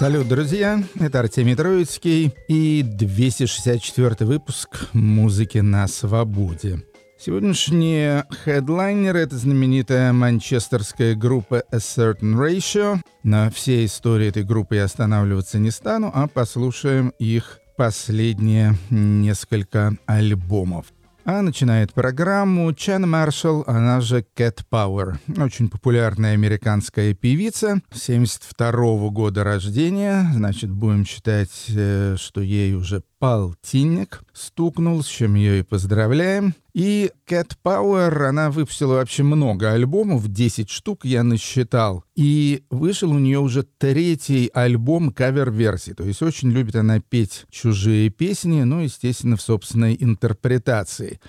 Салют, друзья! Это Артемий Троицкий и 264 выпуск «Музыки на свободе». Сегодняшний хедлайнер — это знаменитая манчестерская группа A Certain Ratio. На всей истории этой группы я останавливаться не стану, а послушаем их последние несколько альбомов. А начинает программу Чан Маршалл, она же Кэт Пауэр. Очень популярная американская певица, 72 -го года рождения. Значит, будем считать, э, что ей уже полтинник стукнул, с чем ее и поздравляем. И Кэт Пауэр, она выпустила вообще много альбомов, 10 штук я насчитал. И вышел у нее уже третий альбом кавер-версии. То есть очень любит она петь чужие песни, ну, естественно, в собственной интерпретации.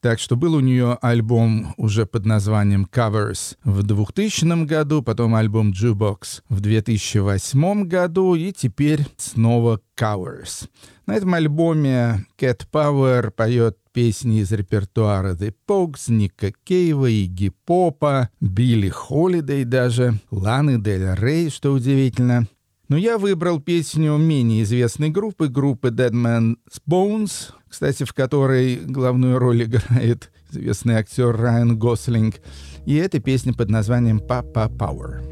Так что был у нее альбом уже под названием Covers в 2000 году, потом альбом Jukebox в 2008 году и теперь снова Covers. На этом альбоме Кэт Пауэр поет песни из репертуара The Pogues, Ника Кейва, Игги Попа, Билли Холидей даже, Ланы Дель Рей, что удивительно. Но я выбрал песню менее известной группы, группы Dead Man's Bones, кстати, в которой главную роль играет известный актер Райан Гослинг. И эта песня под названием «Papa Power».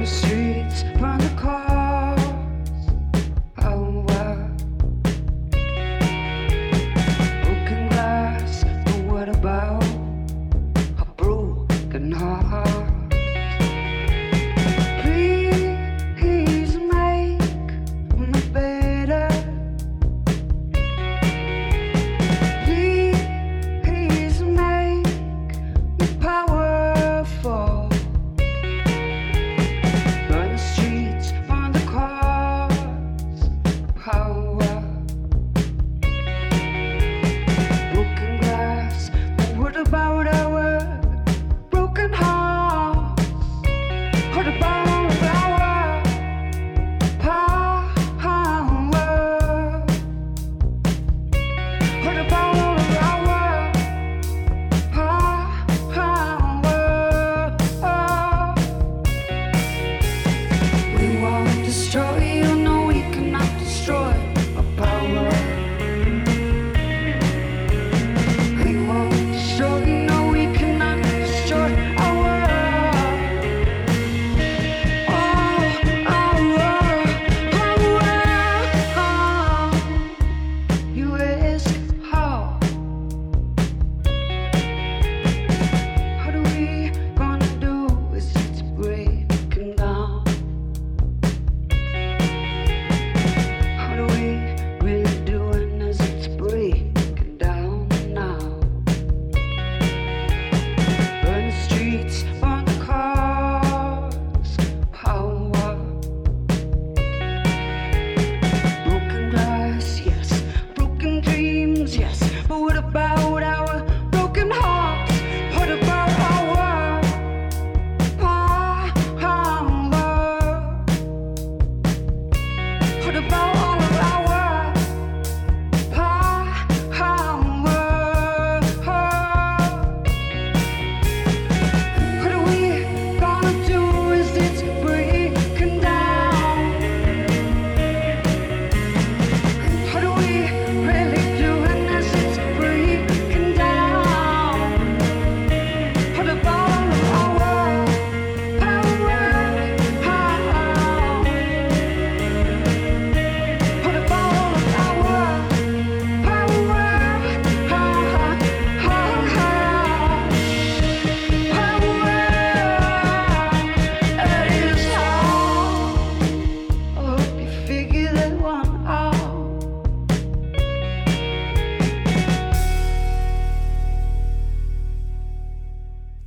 Streets,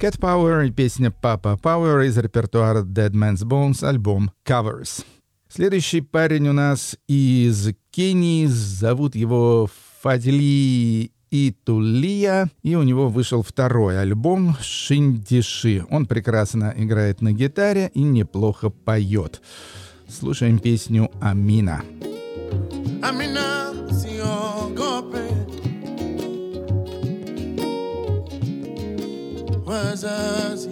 Cat Power и песня Papa Power из репертуара Dead Man's Bones, альбом Covers. Следующий парень у нас из Кении, зовут его Фадли и Тулия, и у него вышел второй альбом «Шиндиши». Он прекрасно играет на гитаре и неплохо поет. Слушаем песню «Амина». Амина, wazazi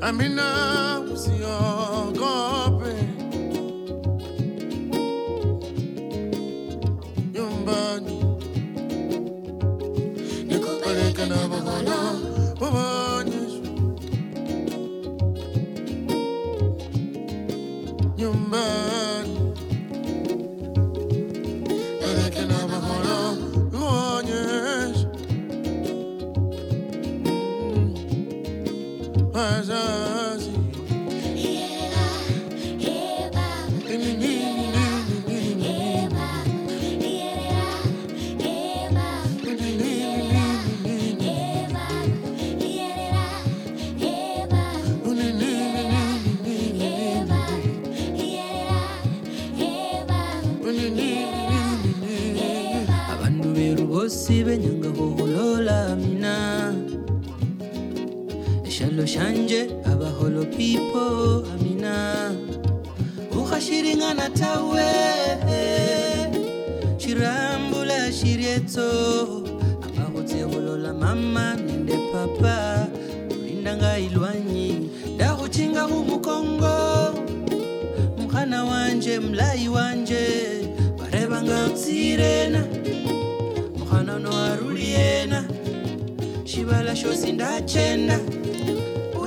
Amina usiogope eshalo shanje abaholo pipo amina. Ukhashiringana tawe shirambula shirieto. Abahutseholola mama nende papa ulindanga ilwanyi. Ndahuchinga humukongo mkhana wanje mlayi wanje barebanga utsirena mukhana nowaruliena shibala shosi ndachenda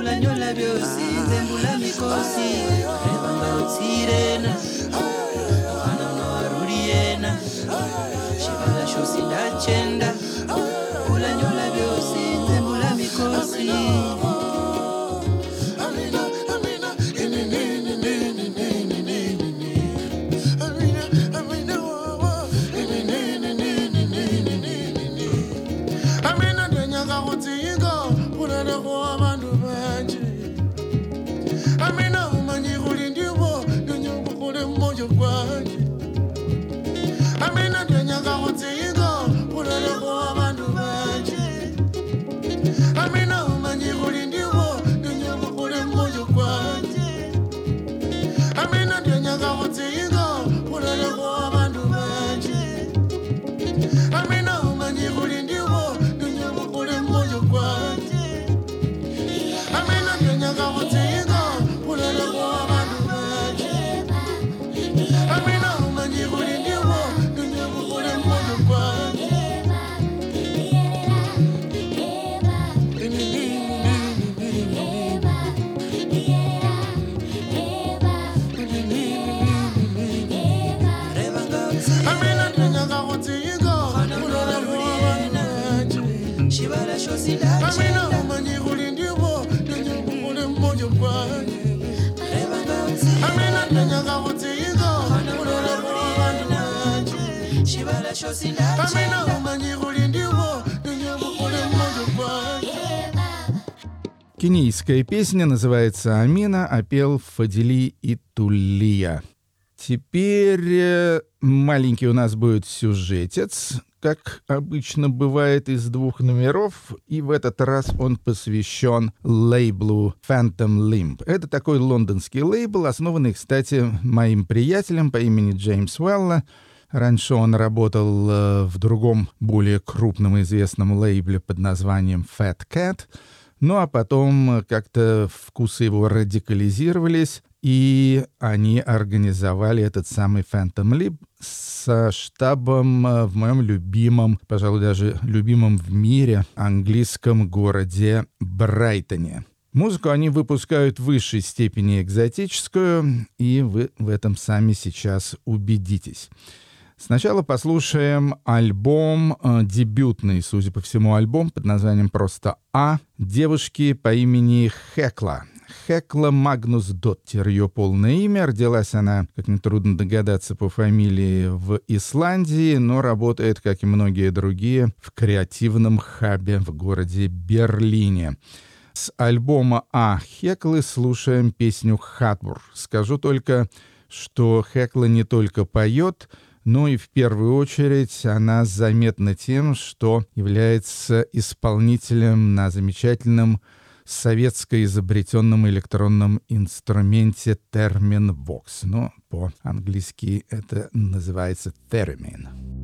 nyola nyola byosize mbula mikosi. Reba ngarutsirena mwana unowaruri yena. Shivala shosi ndachenda. Ula nyola byosize mbula mikosi. Кенийская песня называется «Амина», а пел Фадили и Тулия. Теперь э, маленький у нас будет сюжетец, как обычно бывает из двух номеров, и в этот раз он посвящен лейблу Phantom Limb. Это такой лондонский лейбл, основанный, кстати, моим приятелем по имени Джеймс Уэлла. Раньше он работал э, в другом, более крупном известном лейбле под названием Fat Cat — ну а потом э, как-то вкусы его радикализировались, и они организовали этот самый Phantom Lib со штабом э, в моем любимом, пожалуй, даже любимом в мире английском городе Брайтоне. Музыку они выпускают в высшей степени экзотическую, и вы в этом сами сейчас убедитесь. Сначала послушаем альбом, э, дебютный, судя по всему, альбом под названием просто «А» девушки по имени Хекла. Хекла Магнус Доттер, ее полное имя. Родилась она, как нетрудно догадаться, по фамилии в Исландии, но работает, как и многие другие, в креативном хабе в городе Берлине. С альбома А Хеклы слушаем песню «Хатбур». Скажу только, что Хекла не только поет, ну и в первую очередь она заметна тем, что является исполнителем на замечательном советско изобретенном электронном инструменте термин «вокс». Ну, по-английски это называется «термин».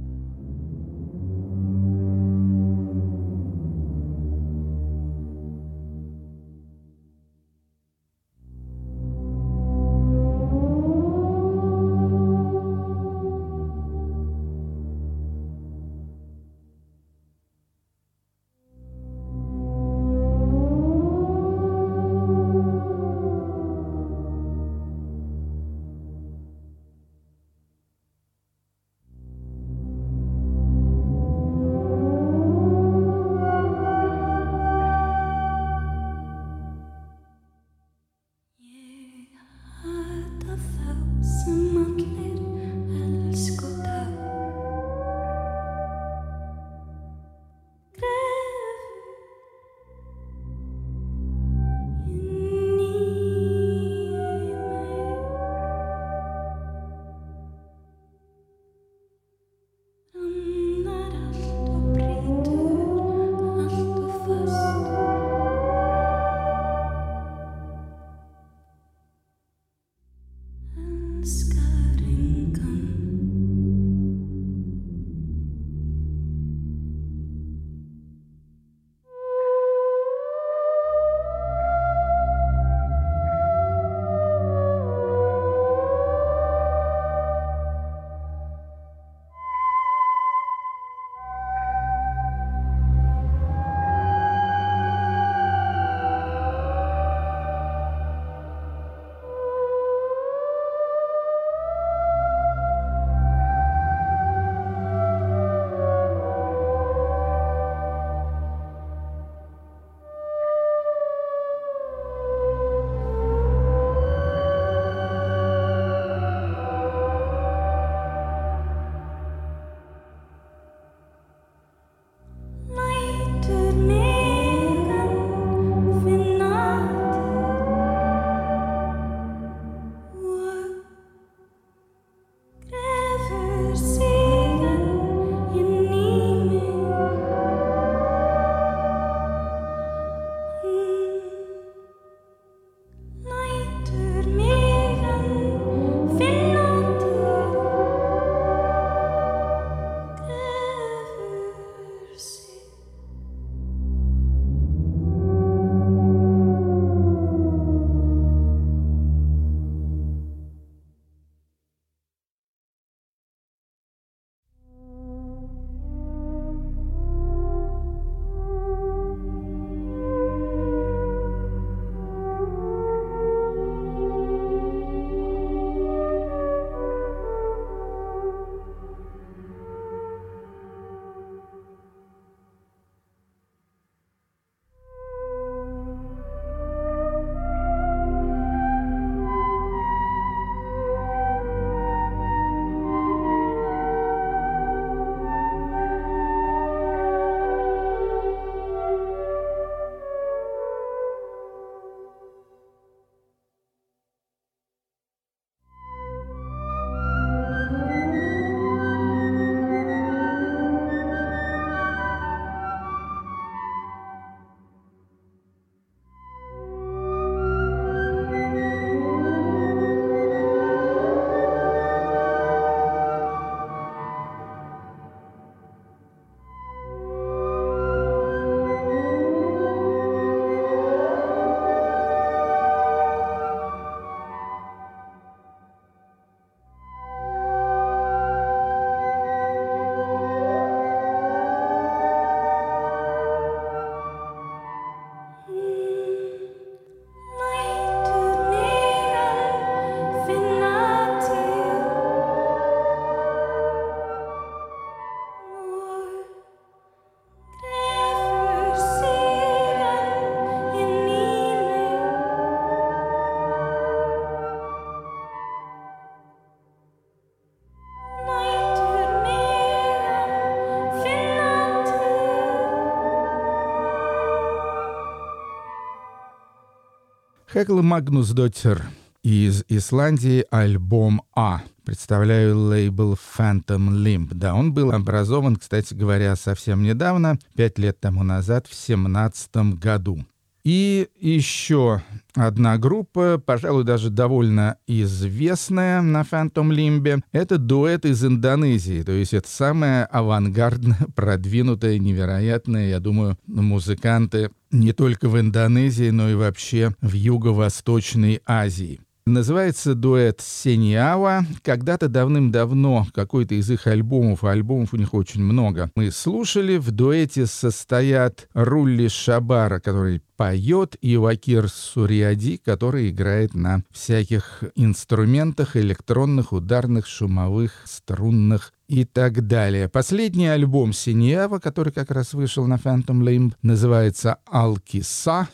Хекл Магнус Доттер из Исландии альбом «А». Представляю лейбл Phantom Limp. Да, он был образован, кстати говоря, совсем недавно, пять лет тому назад, в семнадцатом году. И еще одна группа, пожалуй, даже довольно известная на Phantom Limb, это дуэт из Индонезии. То есть это самая авангардная, продвинутая, невероятная, я думаю, музыканты не только в Индонезии, но и вообще в Юго-Восточной Азии. Называется дуэт Сениава. Когда-то давным-давно какой-то из их альбомов, а альбомов у них очень много, мы слушали. В дуэте состоят Рулли Шабара, который поет, и Вакир Суриади, который играет на всяких инструментах, электронных, ударных, шумовых, струнных и так далее. Последний альбом Синьява, который как раз вышел на Phantom Limb, называется «Алкиса»,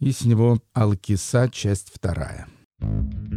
и с него «Алкиса. Часть вторая». Thank you.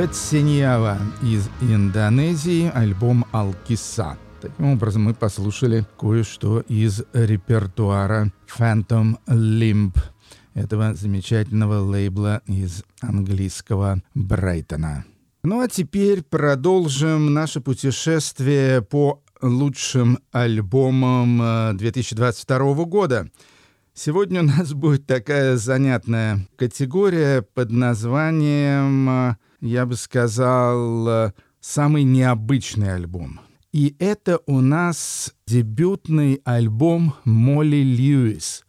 Дуэт Синьява из Индонезии, альбом «Алкиса». Таким образом, мы послушали кое-что из репертуара Phantom Limb этого замечательного лейбла из английского Брайтона. Ну а теперь продолжим наше путешествие по лучшим альбомам э, 2022 года. Сегодня у нас будет такая занятная категория под названием, э, я бы сказал, э, «Самый необычный альбом». И это у нас дебютный альбом Молли Льюис.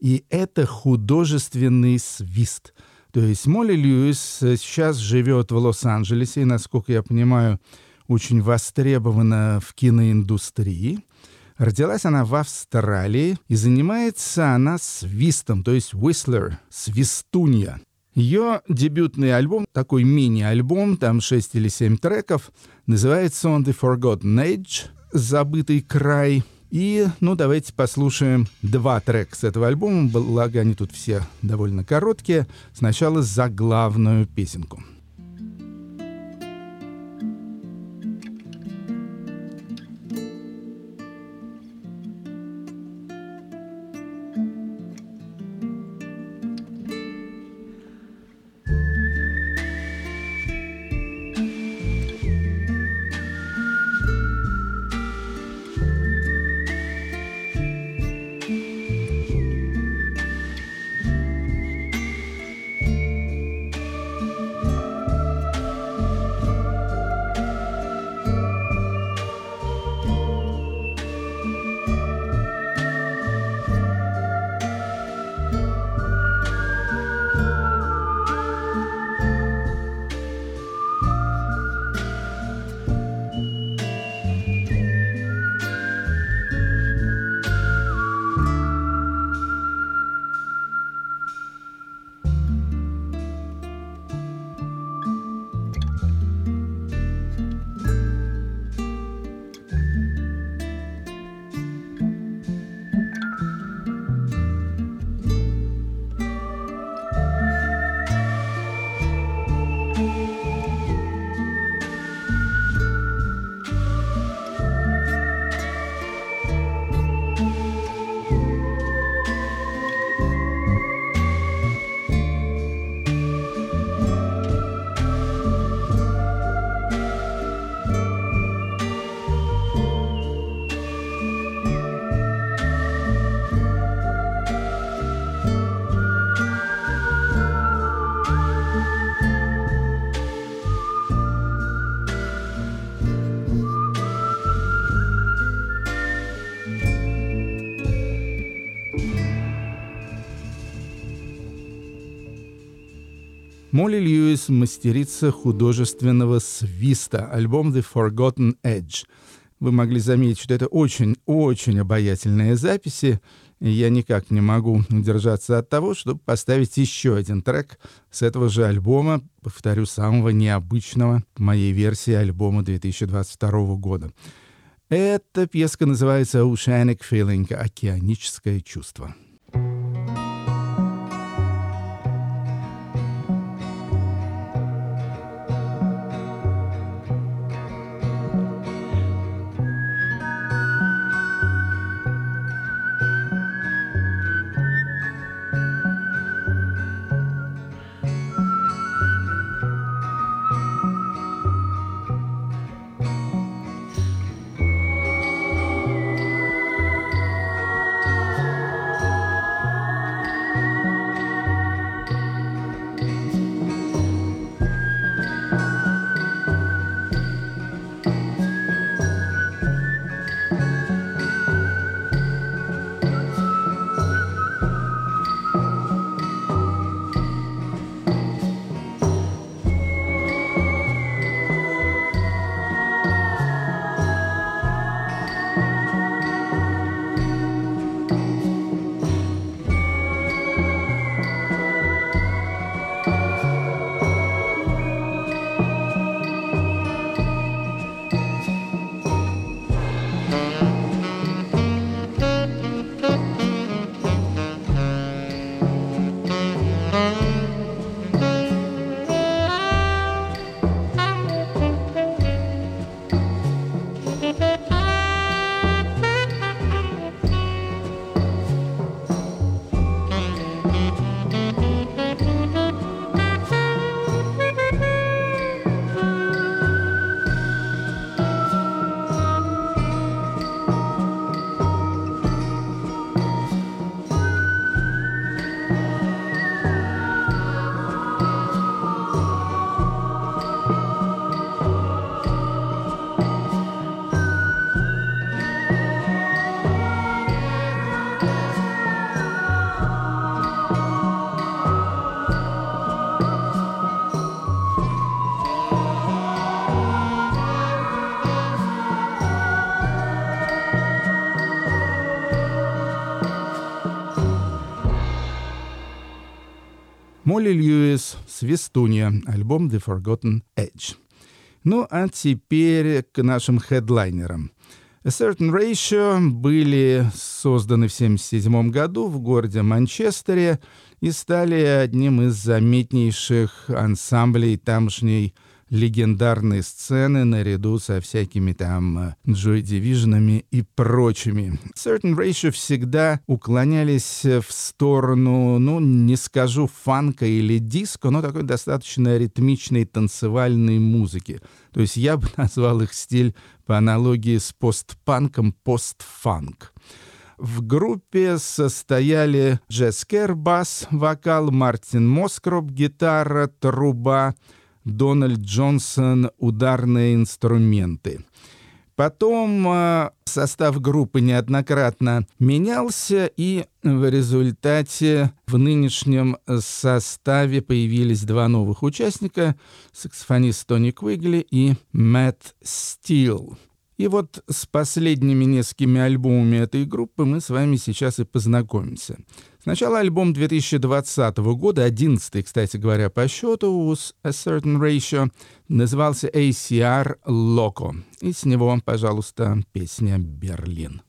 И это художественный свист. То есть Молли Льюис э, сейчас живет в Лос-Анджелесе и, насколько я понимаю, очень востребована в киноиндустрии. Родилась она в Австралии и занимается она свистом, то есть whistler, свистунья. Ее дебютный альбом, такой мини-альбом, там 6 или 7 треков, называется он The Forgotten Age, «Забытый край». И, ну, давайте послушаем два трека с этого альбома, благо они тут все довольно короткие. Сначала заглавную песенку. Молли Льюис – мастерица художественного свиста, альбом «The Forgotten Edge». Вы могли заметить, что это очень-очень обаятельные записи, и я никак не могу удержаться от того, чтобы поставить еще один трек с этого же альбома, повторю, самого необычного моей версии альбома 2022 года. Эта пьеска называется «Oceanic Feeling» — «Океаническое чувство». Молли Льюис, «Свистунья», альбом «The Forgotten Edge». Ну, а теперь к нашим хедлайнерам. A Certain Ratio были созданы в 1977 году в городе Манчестере и стали одним из заметнейших ансамблей тамошней легендарной сцены наряду со всякими там э, Joy Division'ами и прочими. Certain Ratio всегда уклонялись в сторону, ну, не скажу фанка или диско, но такой достаточно ритмичной танцевальной музыки. То есть я бы назвал их стиль по аналогии с постпанком постфанк. В группе состояли Джесс Кер, бас, вокал, Мартин Москроп, гитара, труба, Дональд Джонсон ударные инструменты. Потом э, состав группы неоднократно менялся, и в результате в нынешнем составе появились два новых участника — саксофонист Тони Квигли и Мэтт Стил. И вот с последними несколькими альбомами этой группы мы с вами сейчас и познакомимся. Сначала альбом 2020 года, 11 кстати говоря, по счету, с A Certain Ratio, назывался ACR Loco. И с него, пожалуйста, песня «Берлин».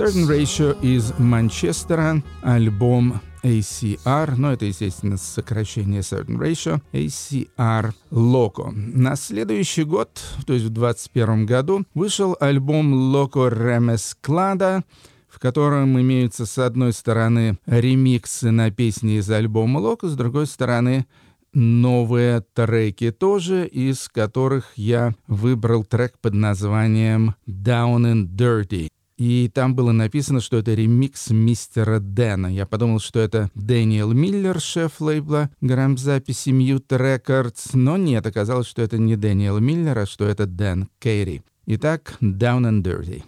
Certain Ratio из Манчестера, альбом ACR, но это, естественно, сокращение Certain Ratio, ACR Loco. На следующий год, то есть в 2021 году, вышел альбом Loco Remesclada, в котором имеются, с одной стороны, ремиксы на песни из альбома Loco, с другой стороны, новые треки тоже, из которых я выбрал трек под названием Down and Dirty. И там было написано, что это ремикс мистера Дэна. Я подумал, что это Дэниел Миллер, шеф лейбла грамзаписи Mute Records, но нет, оказалось, что это не Дэниел Миллер, а что это Дэн Кейри. Итак, Down and Dirty.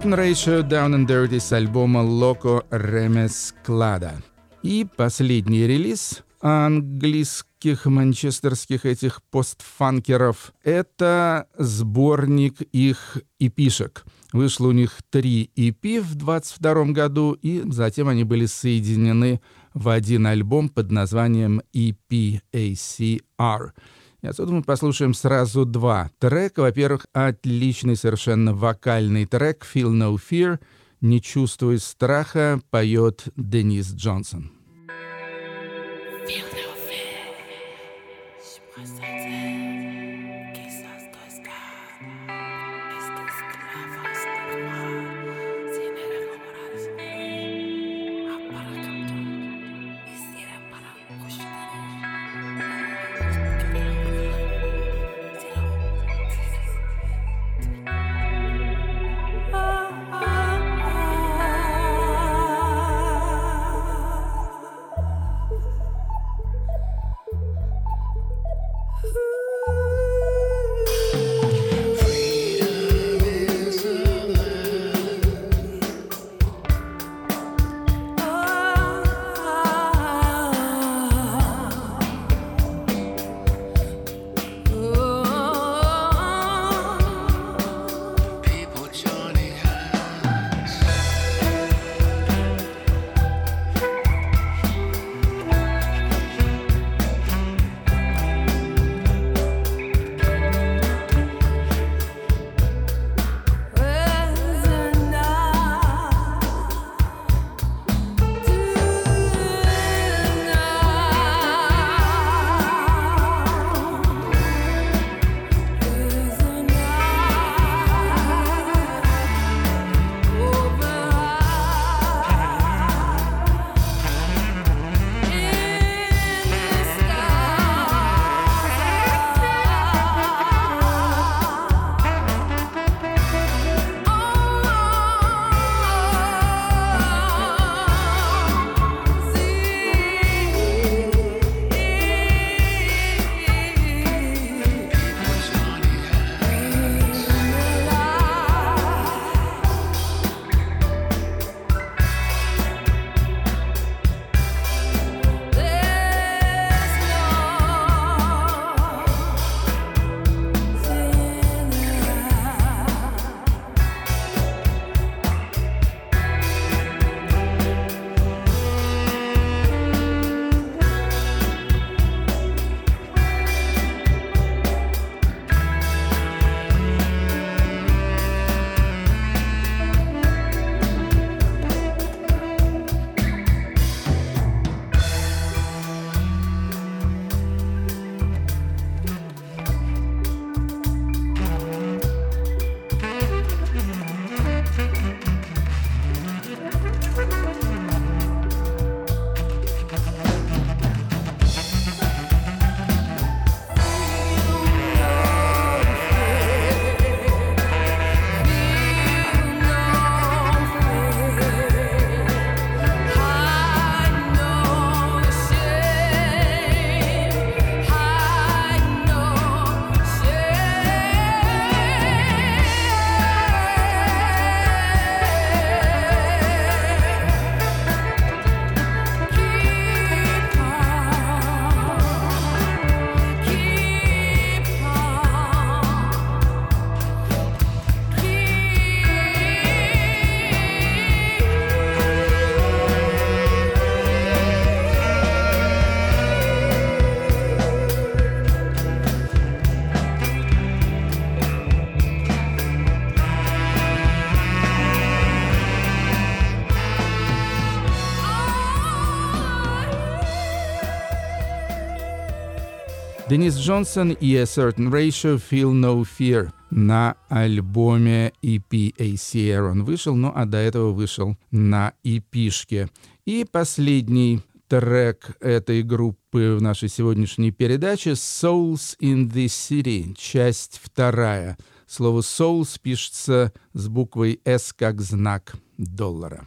Certain Ratio Down and Dirty с альбома Loco Remesclada. И последний релиз английских манчестерских этих постфанкеров — это сборник их эпишек. Вышло у них три EP в 22 году, и затем они были соединены в один альбом под названием EPACR. И отсюда мы послушаем сразу два трека. Во-первых, отличный совершенно вокальный трек «Feel No Fear», «Не чувствуй страха» поет Денис Джонсон. Денис Джонсон и A Certain Ratio Feel No Fear на альбоме EP ACR он вышел, ну а до этого вышел на EP-шке. И последний трек этой группы в нашей сегодняшней передаче «Souls in the City», часть вторая. Слово «souls» пишется с буквой «S» как знак доллара.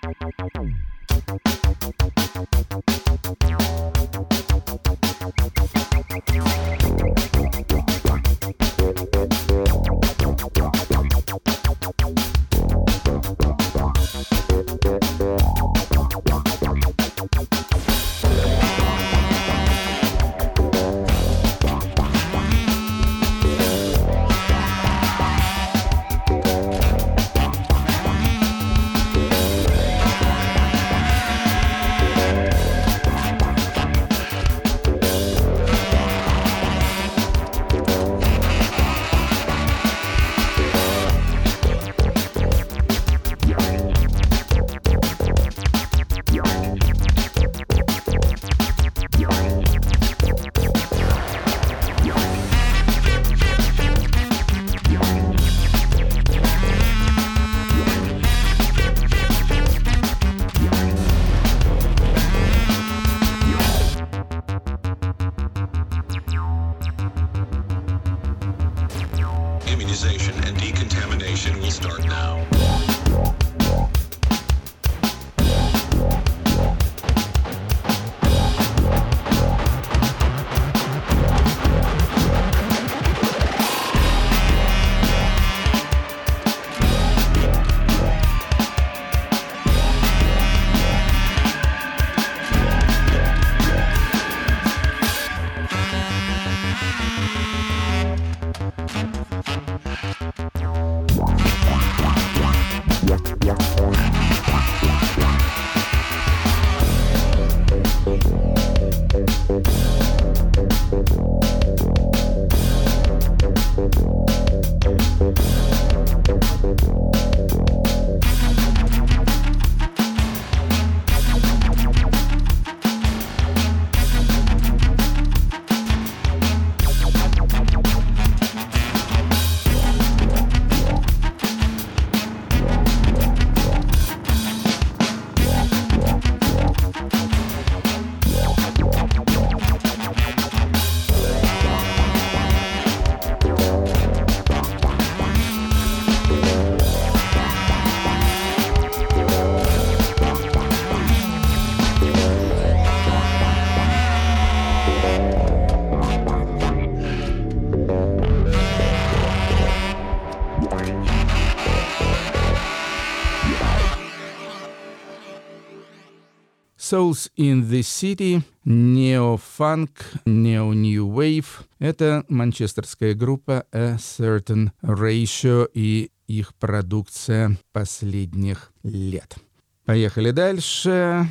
Souls in the City, нео-фанк, нео-new wave. Это манчестерская группа A Certain Ratio и их продукция последних лет. Поехали дальше.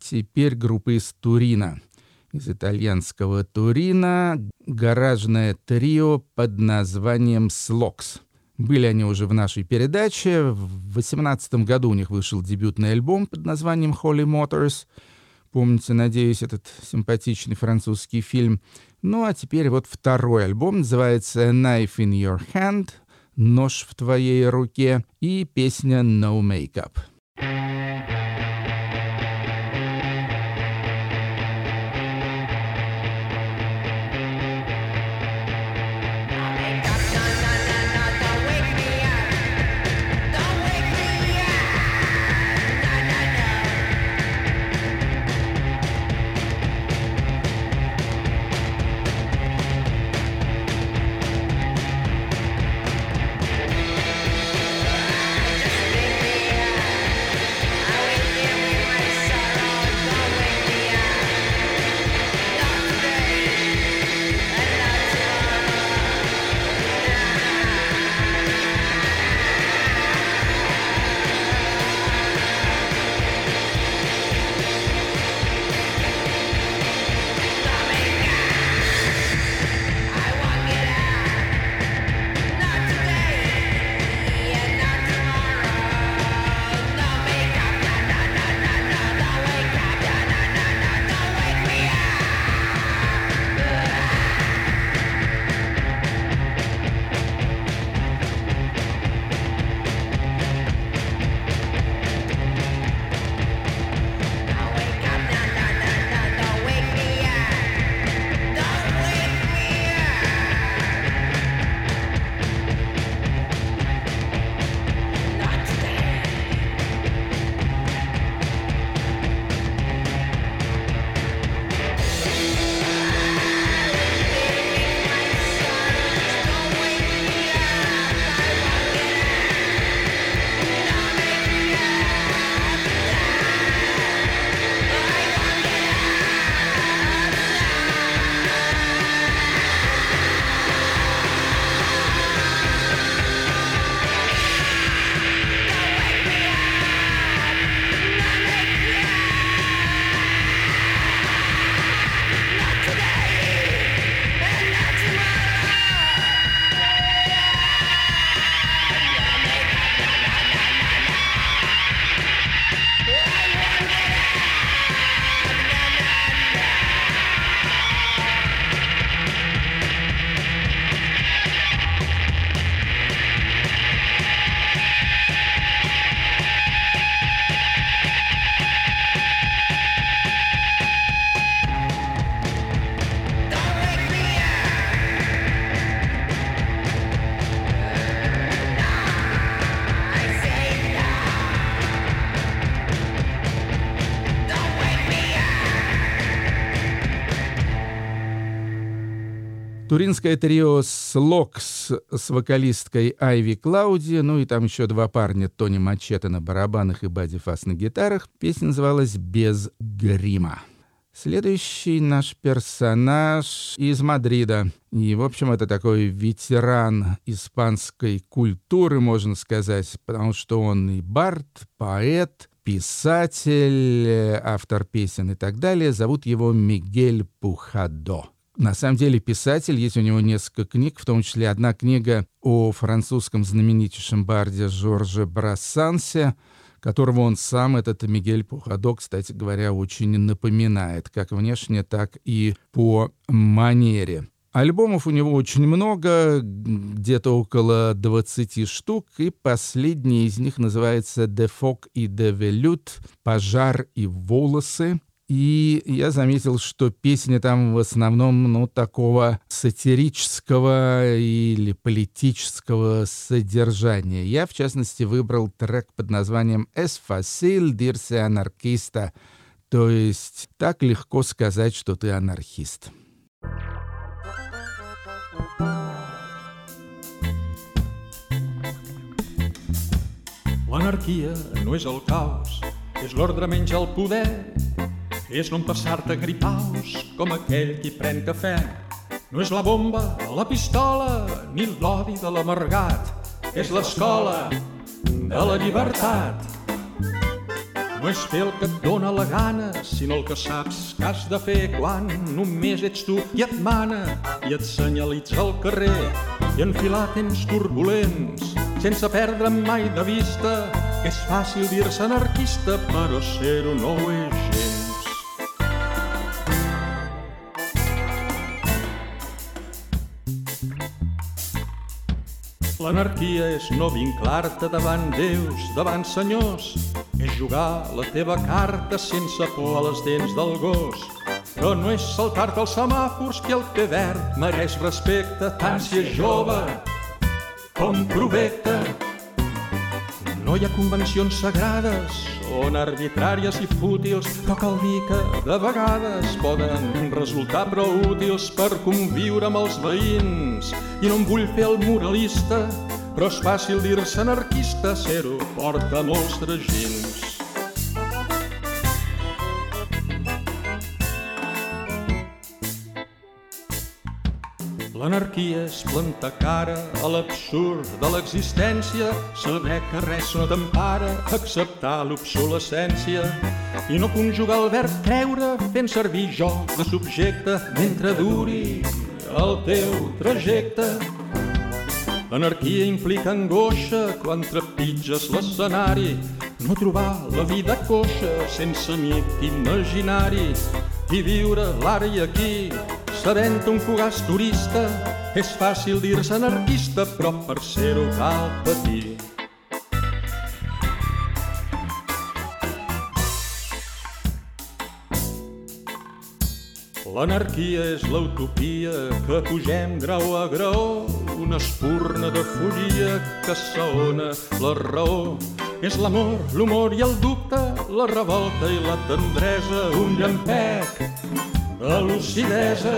Теперь группа из Турина. Из итальянского Турина гаражное трио под названием «Слокс». Были они уже в нашей передаче. В 2018 году у них вышел дебютный альбом под названием Holy Motors. Помните, надеюсь, этот симпатичный французский фильм. Ну а теперь вот второй альбом, называется Knife in Your Hand, Нож в твоей руке и песня No Makeup. Туринское трио «Слокс» с вокалисткой Айви Клауди, ну и там еще два парня, Тони Мачете на барабанах и Бади Фас на гитарах. Песня называлась «Без грима». Следующий наш персонаж из Мадрида. И, в общем, это такой ветеран испанской культуры, можно сказать, потому что он и бард, поэт, писатель, автор песен и так далее. Зовут его Мигель Пухадо. На самом деле писатель, есть у него несколько книг, в том числе одна книга о французском знаменитейшем барде Жорже Брассансе, которого он сам, этот Мигель Пухадо, кстати говоря, очень напоминает, как внешне, так и по манере. Альбомов у него очень много, где-то около 20 штук, и последний из них называется «De Fog и de Velut» — «Пожар и волосы». И я заметил, что песни там в основном, ну, такого сатирического или политического содержания. Я, в частности, выбрал трек под названием «Es fácil dirse anarquista», то есть «Так легко сказать, что ты анархист». L'anarquia no és el caos, és l'ordre menys el poder. És no empassar-te gripaus com aquell qui pren cafè. No és la bomba, la pistola, ni l'odi de l'amargat. És l'escola de la llibertat. No és fer el que et dóna la gana, sinó el que saps que has de fer quan només ets tu qui et mana i et senyalitza el carrer i enfilar temps turbulents sense perdre mai de vista que és fàcil dir-se anarquista però ser-ho no ho és L'anarquia és no vinclar-te davant déus, davant senyors, és jugar la teva carta sense por a les dents del gos. Però no és saltar-te els semàfors que el té verd mereix respecte tant si és jove com provecte. No hi ha convencions sagrades on arbitràries i fútils, però cal dir que de vegades poden resultar prou útils per conviure amb els veïns. I no em vull fer el moralista, però és fàcil dir-se anarquista, ser-ho porta molts tragins. L'anarquia és plantar cara a l'absurd de l'existència, saber que res no t'empara, acceptar l'obsolescència. I no conjugar el verb creure fent servir jo de subjecte mentre duri el teu trajecte. L'anarquia implica angoixa quan trepitges l'escenari, no trobar la vida coixa sense amic imaginari. I viure l'ara i aquí, sabent un fugaç turista, és fàcil dir-se anarquista, però per ser-ho cal patir. L'anarquia és l'utopia que pugem grau a grau, una espurna de follia que saona la raó. És l'amor, l'humor i el dubte, la revolta i la tendresa, un llampec de lucidesa.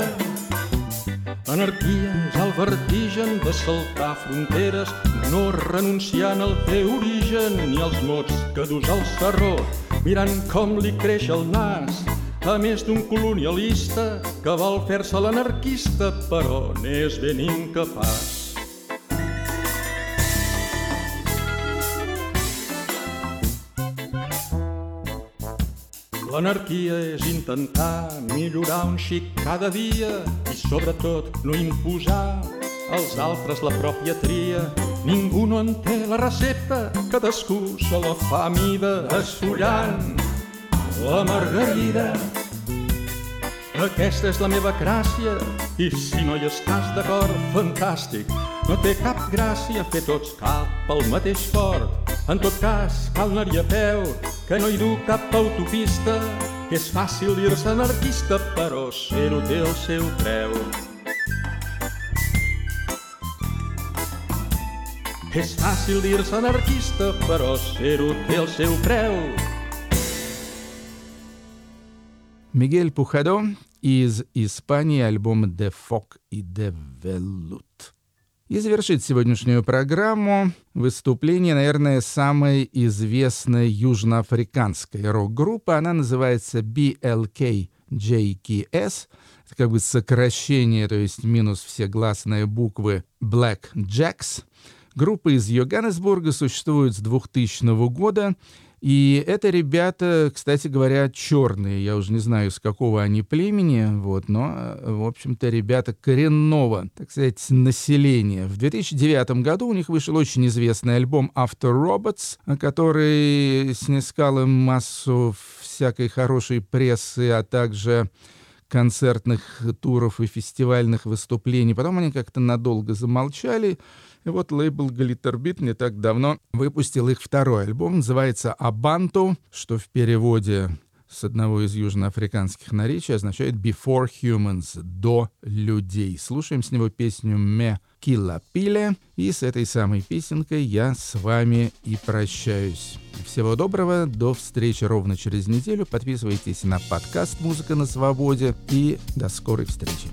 L'anarquia és el vertigen de saltar fronteres, no renunciant al teu origen ni als mots que dus al sarró, mirant com li creix el nas, a més d'un colonialista que vol fer-se l'anarquista, però n'és ben incapaç. L'anarquia és intentar millorar un xic cada dia i sobretot no imposar als altres la pròpia tria. Ningú no en té la recepta, cadascú se la fa a mida esfollant la margarida. Aquesta és la meva gràcia i si no hi estàs d'acord, fantàstic. No té cap gràcia fer tots cap al mateix port. En tot cas, cal anar-hi a peu, que no hi du cap autopista, que és fàcil dir-se anarquista, però ser-ho té el seu preu. És fàcil dir-se anarquista, però ser-ho té el seu preu. Мигель Пухадо из Испании альбом «De Foc и de Velut». И завершит сегодняшнюю программу выступление, наверное, самой известной южноафриканской рок-группы. Она называется BLK JKS. Это как бы сокращение, то есть минус все гласные буквы Black Jacks. Группа из Йоганнесбурга существует с 2000 года. И это ребята, кстати говоря, черные. Я уже не знаю, с какого они племени, вот, но, в общем-то, ребята коренного, так сказать, населения. В 2009 году у них вышел очень известный альбом After Robots, который снискал им массу всякой хорошей прессы, а также концертных туров и фестивальных выступлений. Потом они как-то надолго замолчали. И вот лейбл Glitterbeat не так давно выпустил их второй альбом. Называется «Абанту», что в переводе с одного из южноафриканских наречий означает «Before Humans» — «До людей». Слушаем с него песню «Ме Кила Пиле». И с этой самой песенкой я с вами и прощаюсь. Всего доброго, до встречи ровно через неделю. Подписывайтесь на подкаст «Музыка на свободе» и до скорой встречи.